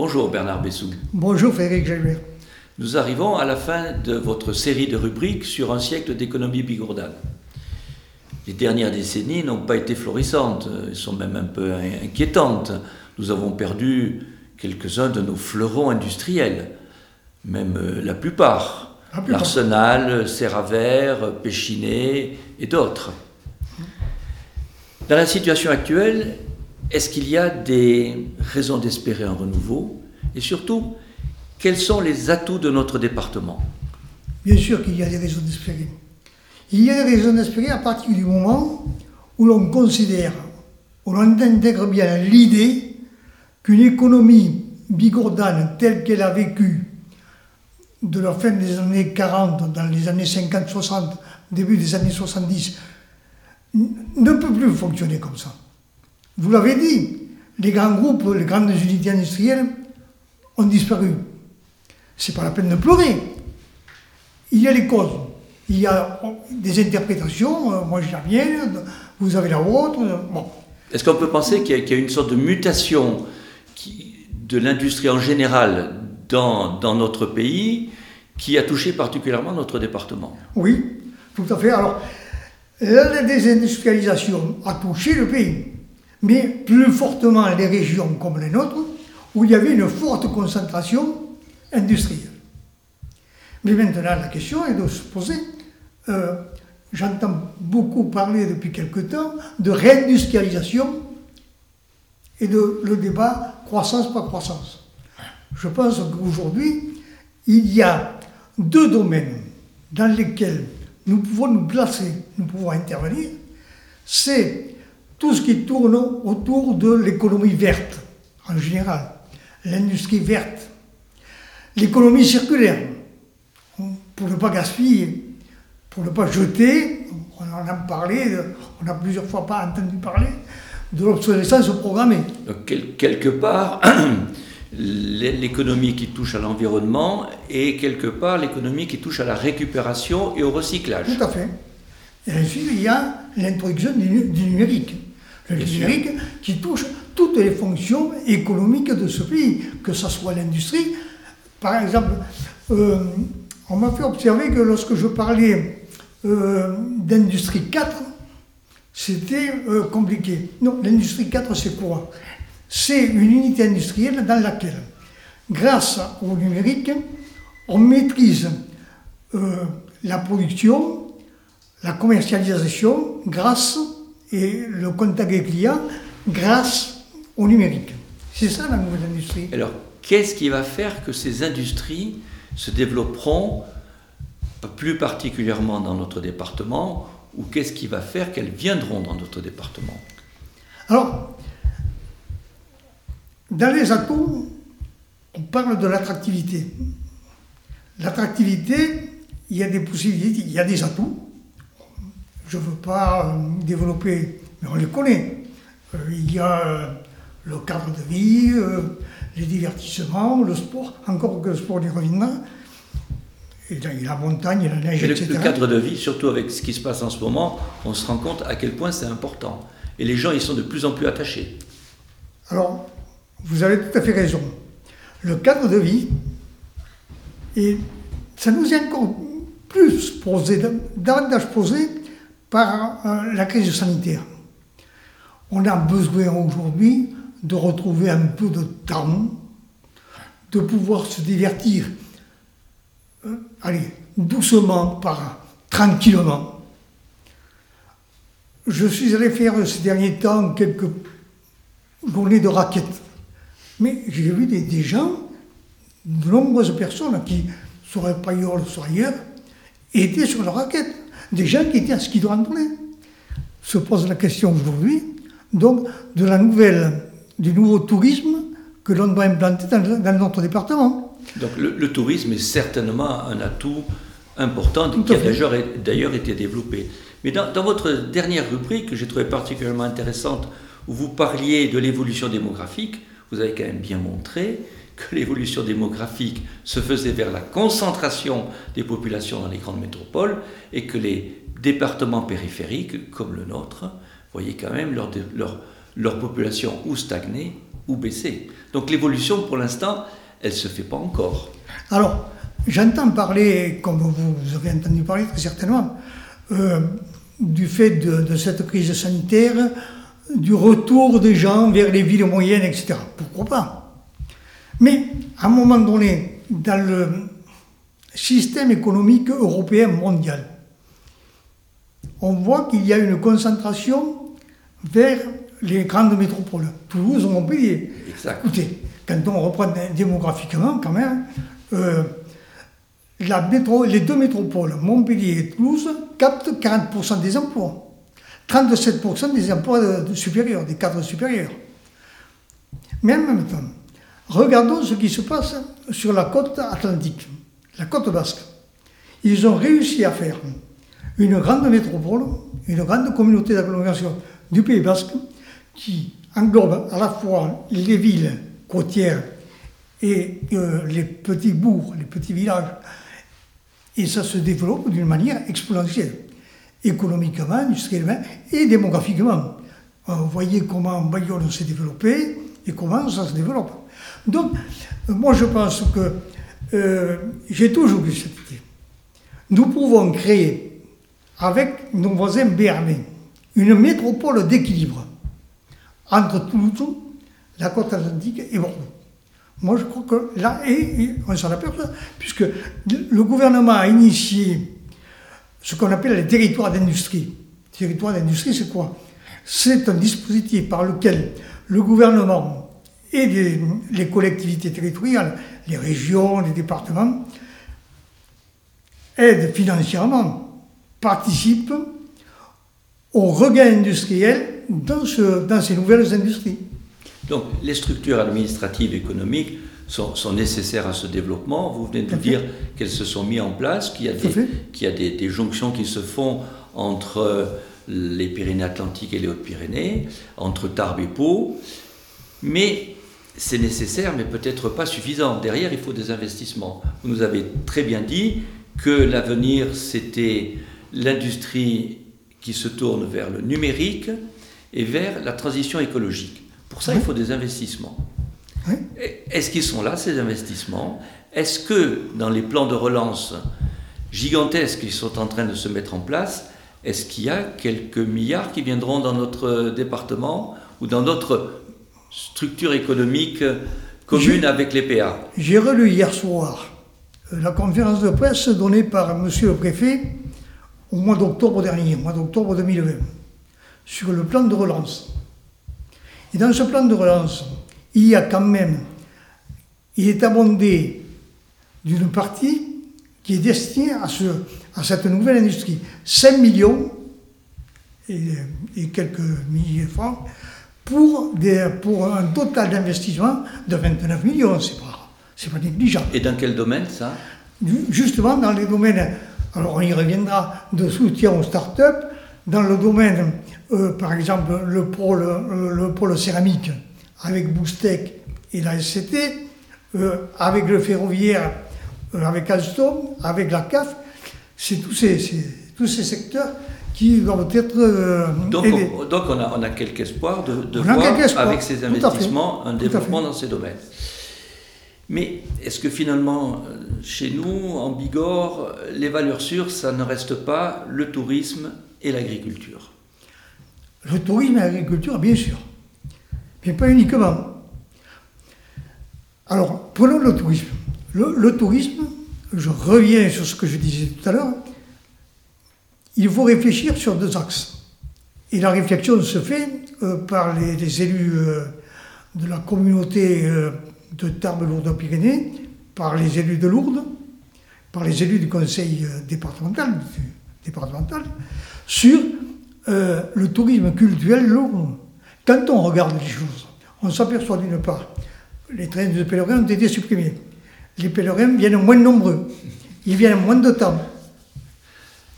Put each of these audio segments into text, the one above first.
Bonjour Bernard Bessou. Bonjour Frédéric Jalbert. Nous arrivons à la fin de votre série de rubriques sur un siècle d'économie bigourdane. Les dernières décennies n'ont pas été florissantes, elles sont même un peu inquiétantes. Nous avons perdu quelques-uns de nos fleurons industriels, même euh, la plupart. L'Arsenal, Serravert, Péchinet et d'autres. Dans la situation actuelle, est-ce qu'il y a des raisons d'espérer un renouveau Et surtout, quels sont les atouts de notre département? Bien sûr qu'il y a des raisons d'espérer. Il y a des raisons d'espérer à partir du moment où l'on considère, où l'on intègre bien l'idée qu'une économie bigourdane telle qu'elle a vécu de la fin des années 40, dans les années 50-60, début des années 70, ne peut plus fonctionner comme ça. Vous l'avez dit, les grands groupes, les grandes unités industrielles ont disparu. C'est pas la peine de pleurer. Il y a les causes. Il y a des interprétations, euh, moi j'ai la mienne, vous avez la vôtre. Euh, bon. Est-ce qu'on peut penser qu'il y, a une sorte de mutation de l'industrie en général dans, dans, notre pays qui a touché particulièrement notre département? Oui, tout à fait. Alors, la désindustrialisation a touché le pays, mais plus fortement les régions comme les nôtres, où il y avait une forte concentration industrielle. Mais maintenant, la question est de se poser, euh, j'entends beaucoup parler depuis quelque temps de réindustrialisation et de le débat croissance par croissance. Je pense qu'aujourd'hui, il y a deux domaines dans lesquels nous pouvons nous placer, nous pouvons intervenir, c'est tout ce qui tourne autour de l'économie verte, en général, l'industrie verte, l'économie circulaire, pour ne pas gaspiller, pour ne pas jeter, on en a parlé, on n'a plusieurs fois pas entendu parler de l'obsolescence programmée. Donc, quelque part, l'économie qui touche à l'environnement et quelque part l'économie qui touche à la récupération et au recyclage. Tout à fait. Et ensuite, il y a l'introduction du, numérique. Le numérique qui touche toutes les fonctions économiques de ce pays, que ce soit l'industrie. Par exemple, euh, on m'a fait observer que lorsque je parlais euh, d'industrie 4, c'était euh, compliqué. Non, l'industrie 4, c'est quoi? C'est une unité industrielle dans laquelle, grâce au numérique, on maîtrise la production, la commercialisation grâce et le contact des clients grâce au numérique. C'est ça la nouvelle industrie. Alors, qu'est-ce qui va faire que ces industries se développeront plus particulièrement dans notre département ou qu'est-ce qui va faire qu'elles viendront dans notre département? Alors, dans les atouts, on parle de l'attractivité. L'attractivité, il y a des possibilités, il y a des atouts. Je ne veux pas euh, développer, mais on les connaît. Euh, il y a euh, le cadre de vie, les divertissements, le sport, encore que le sport y reviendra. Et la montagne, la neige, le, etc. Le cadre de vie, surtout avec ce qui se passe en ce moment, on se rend compte à quel point c'est important. Et les gens, ils sont de plus en plus attachés. Alors, vous avez tout à fait raison. Le cadre de vie, et ça nous est encore plus posé, davantage posé par euh, la crise sanitaire. On a besoin aujourd'hui de retrouver un peu de temps, de pouvoir se divertir, euh, allez, doucement, tranquillement. Je suis allé faire ces derniers temps quelques journées de raquettes mais j'ai vu des, gens, de nombreuses personnes qui, sur un paillol, sur ailleurs, étaient sur la raquette. Des gens qui étaient à ski de randonnée. Se pose la question aujourd'hui, donc, de la nouvelle, du nouveau tourisme que l'on doit implanter dans, notre département. Donc le, tourisme est certainement un atout important qui a d'ailleurs été développé. Mais dans, dans, votre dernière rubrique, que j'ai trouvé particulièrement intéressante, où vous parliez de l'évolution démographique, vous avez quand même bien montré que l'évolution démographique se faisait vers la concentration des populations dans les grandes métropoles et que les départements périphériques, comme le nôtre, voyaient quand même leur, leur, leur population ou stagner ou baisser. Donc l'évolution, pour l'instant, elle ne se fait pas encore. Alors, j'entends parler, comme vous avez entendu parler très certainement, euh, du fait de, cette crise sanitaire, du retour des gens vers les villes moyennes, etc. Pourquoi pas? Mais à un moment donné, dans le système économique européen mondial, on voit qu'il y a une concentration vers les grandes métropoles, Toulouse, Montpellier. Exact. Écoutez, quand on reprend démographiquement, quand même, euh, la les deux métropoles, Montpellier et Toulouse, captent 40% des emplois. 37% des emplois supérieurs, des cadres supérieurs. Mais en même temps, regardons ce qui se passe sur la côte atlantique, la côte basque. Ils ont réussi à faire une grande métropole, une grande communauté d'agglomération du Pays basque qui englobe à la fois les villes côtières et euh, les petits bourgs, les petits villages. Et ça se développe d'une manière exponentielle, économiquement, industriellement et démographiquement. Euh, vous voyez comment Bayonne s'est développé et comment ça se développe. Donc, euh, moi je pense que j'ai toujours eu cette idée. Nous pouvons créer avec nos voisins béarnais une métropole d'équilibre entre Toulouse, la côte atlantique et Bordeaux. Moi, je crois que là, et, on s'en aperçoit, puisque le gouvernement a initié ce qu'on appelle les territoires d'industrie. Territoire d'industrie, c'est quoi? C'est un dispositif par lequel le gouvernement et les, collectivités territoriales, les régions, les départements, aident financièrement, participent au regain industriel dans, dans ces nouvelles industries. Donc les structures administratives et économiques sont, nécessaires à ce développement. Vous venez de nous dire qu'elles se sont mises en place, qu'il y a, des, a des, jonctions qui se font entre les Pyrénées-Atlantiques et les Hautes-Pyrénées, entre Tarbes et Pau. Mais c'est nécessaire, mais peut-être pas suffisant. Derrière, il faut des investissements. Vous nous avez très bien dit que l'avenir, c'était l'industrie qui se tourne vers le numérique et vers la transition écologique. Pour ça, il faut des investissements. Est-ce qu'ils sont là, ces investissements? Est-ce que dans les plans de relance gigantesques qui sont en train de se mettre en place, est-ce qu'il y a quelques milliards qui viendront dans notre département ou dans notre structure économique commune avec les PA J'ai relu hier soir euh, la conférence de presse donnée par M. le préfet au mois d'octobre dernier, au mois d'octobre 2020, sur le plan de relance. Et dans ce plan de relance, il y a quand même, il est abondé d'une partie qui est destinée à, ce, à cette nouvelle industrie. 5 millions et, quelques milliers de francs pour, des, pour un total d'investissement de 29 millions. C'est pas, c'est pas négligeable. Et dans quel domaine ça? Justement dans les domaines, alors on y reviendra, de soutien aux start-up, dans le domaine euh, par exemple, le pôle, euh, le pôle céramique avec Boustec et la SCT, euh, avec le ferroviaire, avec Alstom, avec la CAF, c'est tous ces, tous ces secteurs qui doivent être donc, On, donc on a, on a quelque espoir de, de voir avec ces investissements un développement dans ces domaines. Mais est-ce que finalement, chez nous, en Bigorre, les valeurs sûres, ça ne reste pas le tourisme et l'agriculture? Le tourisme et l'agriculture, bien sûr, mais pas uniquement. Alors, prenons le tourisme. Le, tourisme, je reviens sur ce que je disais tout à l'heure, il faut réfléchir sur deux axes. Et la réflexion se fait euh, par les, élus euh, de la communauté euh, de Tarbes-Lourdes-Pyrénées, par les élus de Lourdes, par les élus du conseil départemental, départemental sur le tourisme culturel lourd. Quand on regarde les choses, on s'aperçoit d'une part, les trains de pèlerins ont été supprimés. Les pèlerins viennent moins nombreux. Ils viennent moins de temps.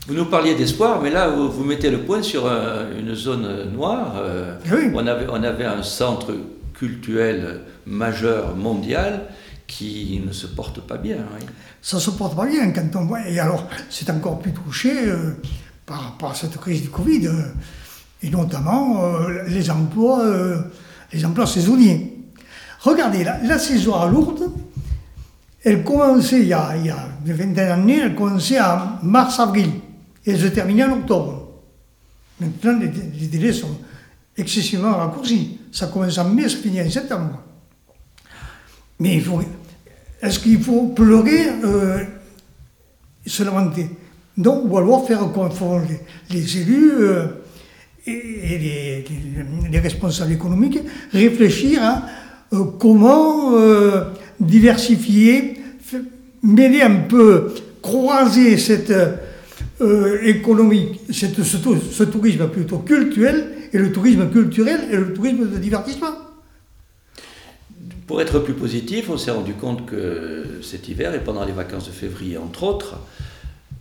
Vous nous parliez d'espoir, mais là, vous, mettez le point sur euh, une zone noire. Euh, ah on, avait, on avait un centre culturel majeur mondial qui ne se porte pas bien. Ça ne se porte pas bien quand on voit. Et alors, c'est encore plus touché par, cette crise du Covid, euh, et notamment euh, les, emplois, euh, les emplois saisonniers. Regardez, la, la saison à Lourdes, elle commençait il y a, il une vingtaine d'années, elle commençait en mars-avril et elle se terminait en octobre. Maintenant, les, délais sont excessivement raccourcis. Ça commence en mai, ça finit en septembre. Mais il faut, est-ce qu'il faut pleurer, euh, se lamenter Non, ou faire comme les, les élus et, les, les- les responsables économiques, réfléchir à euh, comment diversifier, mêler un peu, croiser cette euh, économie, cette- ce, tou- ce tourisme plutôt culturel et le tourisme culturel et le tourisme de divertissement. Pour être plus positif, on s'est rendu compte que cet hiver et pendant les vacances de février, entre autres,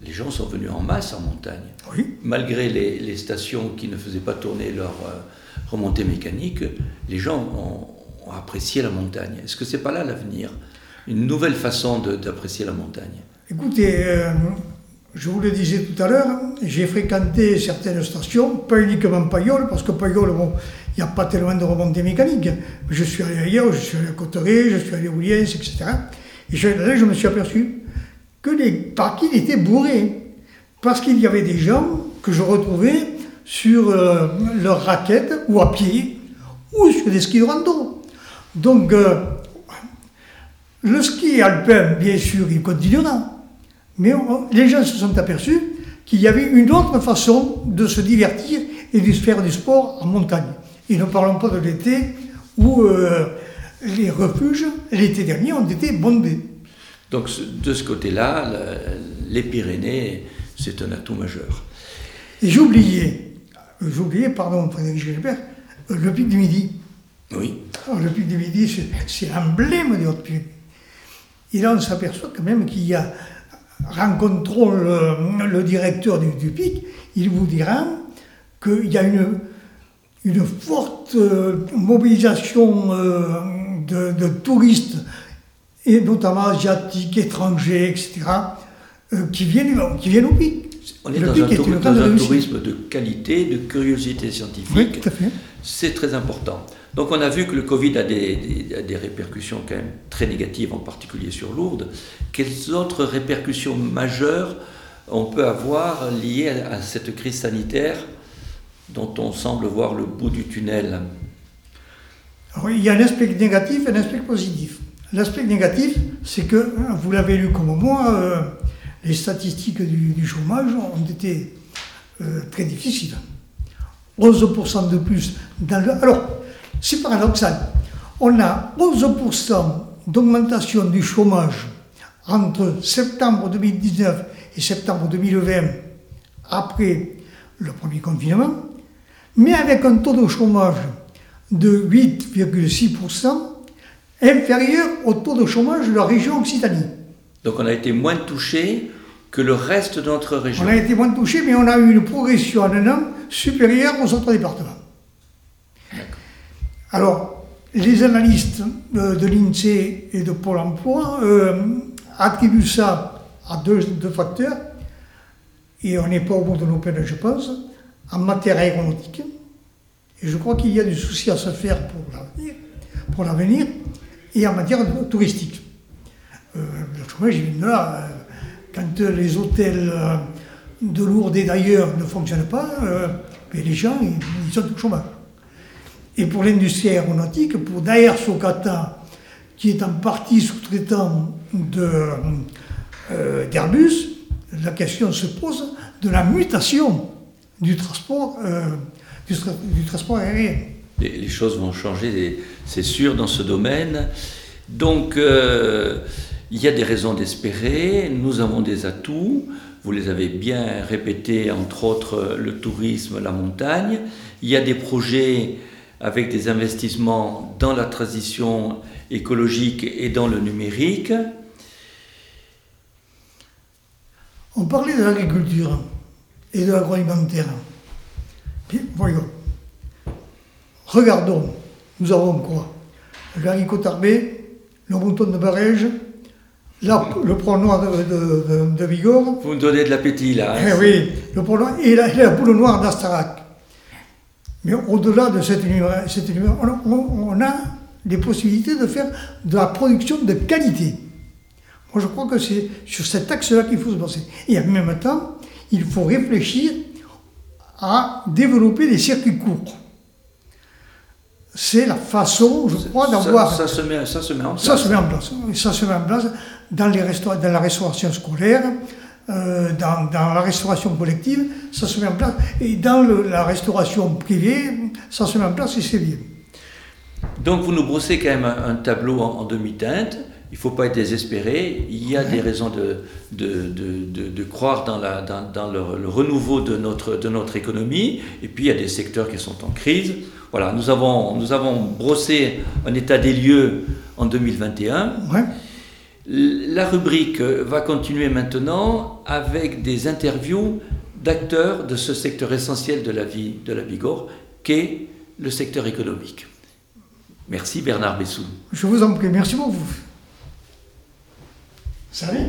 les gens sont venus en masse en montagne. Oui. Malgré les, les stations qui ne faisaient pas tourner leur euh, remontée mécanique, les gens ont, ont apprécié la montagne. Est-ce que c'est pas là l'avenir? Une nouvelle façon d'apprécier la montagne Écoutez, euh, je vous le disais tout à l'heure, j'ai fréquenté certaines stations, pas uniquement Payol, parce que Payol, bon, il n'y a pas tellement de remontées mécaniques. Je suis allé ailleurs, je suis allé à Cotteret, je suis allé à Ouliens, etc. Et je, là, je me suis aperçu que les parkings étaient bourrés. Parce qu'il y avait des gens que je retrouvais sur euh, leurs raquettes, ou à pied, ou sur des skis de rando. Donc, euh, le ski alpin, bien sûr, il continuera. Mais on- les gens se sont aperçus qu'il y avait une autre façon de se divertir et de se faire du sport en montagne. Et ne parlons pas de l'été où euh, les refuges, l'été dernier, ont été bondés. Donc de ce côté-là, le- les Pyrénées, c'est un atout majeur. Et j'ai oublié, pardon, Frédéric Gilbert, le pic du Midi. Oui. Alors, le pic du Midi, c'est- l'emblème des Hautes-Pyrénées. Et là, on s'aperçoit quand même qu'il y a, rencontrons le, le directeur du, du pic, il vous dira qu'il y a une, une forte euh, mobilisation euh, de, de touristes, et notamment asiatiques, étrangers, etc., euh, qui, viennent, qui viennent au pic. On est Le dans pic un, est dans un tourisme de qualité, de curiosité scientifique. Oui, tout à fait. C'est très important. Donc on a vu que le Covid a des, répercussions quand même très négatives, en particulier sur Lourdes. Quelles autres répercussions majeures on peut avoir liées à, cette crise sanitaire dont on semble voir le bout du tunnel? Il y a un aspect négatif et un aspect positif. L'aspect négatif, c'est que, hein, vous l'avez lu comme moi, euh, les statistiques du, du chômage ont été euh, très difficiles. 11% de plus dans le... Alors, c'est paradoxal. On a 11% d'augmentation du chômage entre septembre 2019 et septembre 2020, après le premier confinement, mais avec un taux de chômage de 8,6%, inférieur au taux de chômage de la région Occitanie. Donc on a été moins touché que le reste de notre région. On a été moins touché, mais on a eu une progression en un an supérieure aux autres départements. Alors, les analystes euh, de l'INSEE et de Pôle emploi euh, attribuent ça à deux, deux facteurs, et on n'est pas au bout de nos peines, je pense, en matière aéronautique. Et je crois qu'il y a du souci à se faire pour l'avenir, et en matière touristique. Euh, le chômage, il vient de là. euh, Quand euh, les hôtels euh, de Lourdes et d'ailleurs ne fonctionnent pas, euh, les gens, ils, sont au chômage. Et pour l'industrie aéronautique, pour Daer Socata, qui est en partie sous-traitant d'Airbus, la question se pose de la mutation du transport, du, tra- du transport aérien. Les, choses vont changer, c'est sûr, dans ce domaine. Donc, il y a des raisons d'espérer, nous avons des atouts, vous les avez bien répétés, entre autres le tourisme, la montagne. Il y a des projets avec des investissements dans la transition écologique et dans le numérique. On parlait de l'agriculture et de l'agroalimentaire. Voyons. Regardons, nous avons quoi? Le haricot tarbé, le mouton de Barège, le noir de, de, de- de Bigorre, Vous me donnez de l'appétit là. hein. eh oui, le noir et la, boule noire d'Astarac. Mais au-delà de cette univers, cette on, a les possibilités de faire de la production de qualité. Moi, je crois que c'est sur cet axe-là qu'il faut se passer. Et en même temps, il faut réfléchir à développer des circuits courts. C'est la façon, je crois, d'avoir. Ça, se met, ça se met en place. Ça se met en place. Ça se met en place dans, les dans la restauration scolaire, euh, dans, dans, la restauration collective, ça se met en place. Et dans la restauration privée, ça se met en place et c'est bien. Donc vous nous brossez quand même un, tableau en, demi-teinte. Il ne faut pas être désespéré. Il y a des raisons de, de, de, de croire dans, la, dans, dans le, renouveau de notre, de notre économie. Et puis il y a des secteurs qui sont en crise. Voilà, nous avons, nous avons brossé un état des lieux en 2021. Ouais. La rubrique va continuer maintenant avec des interviews d'acteurs de ce secteur essentiel de la vie de la Bigorre, qu'est le secteur économique. Merci Bernard Bessou. Je vous en prie, merci beaucoup. Salut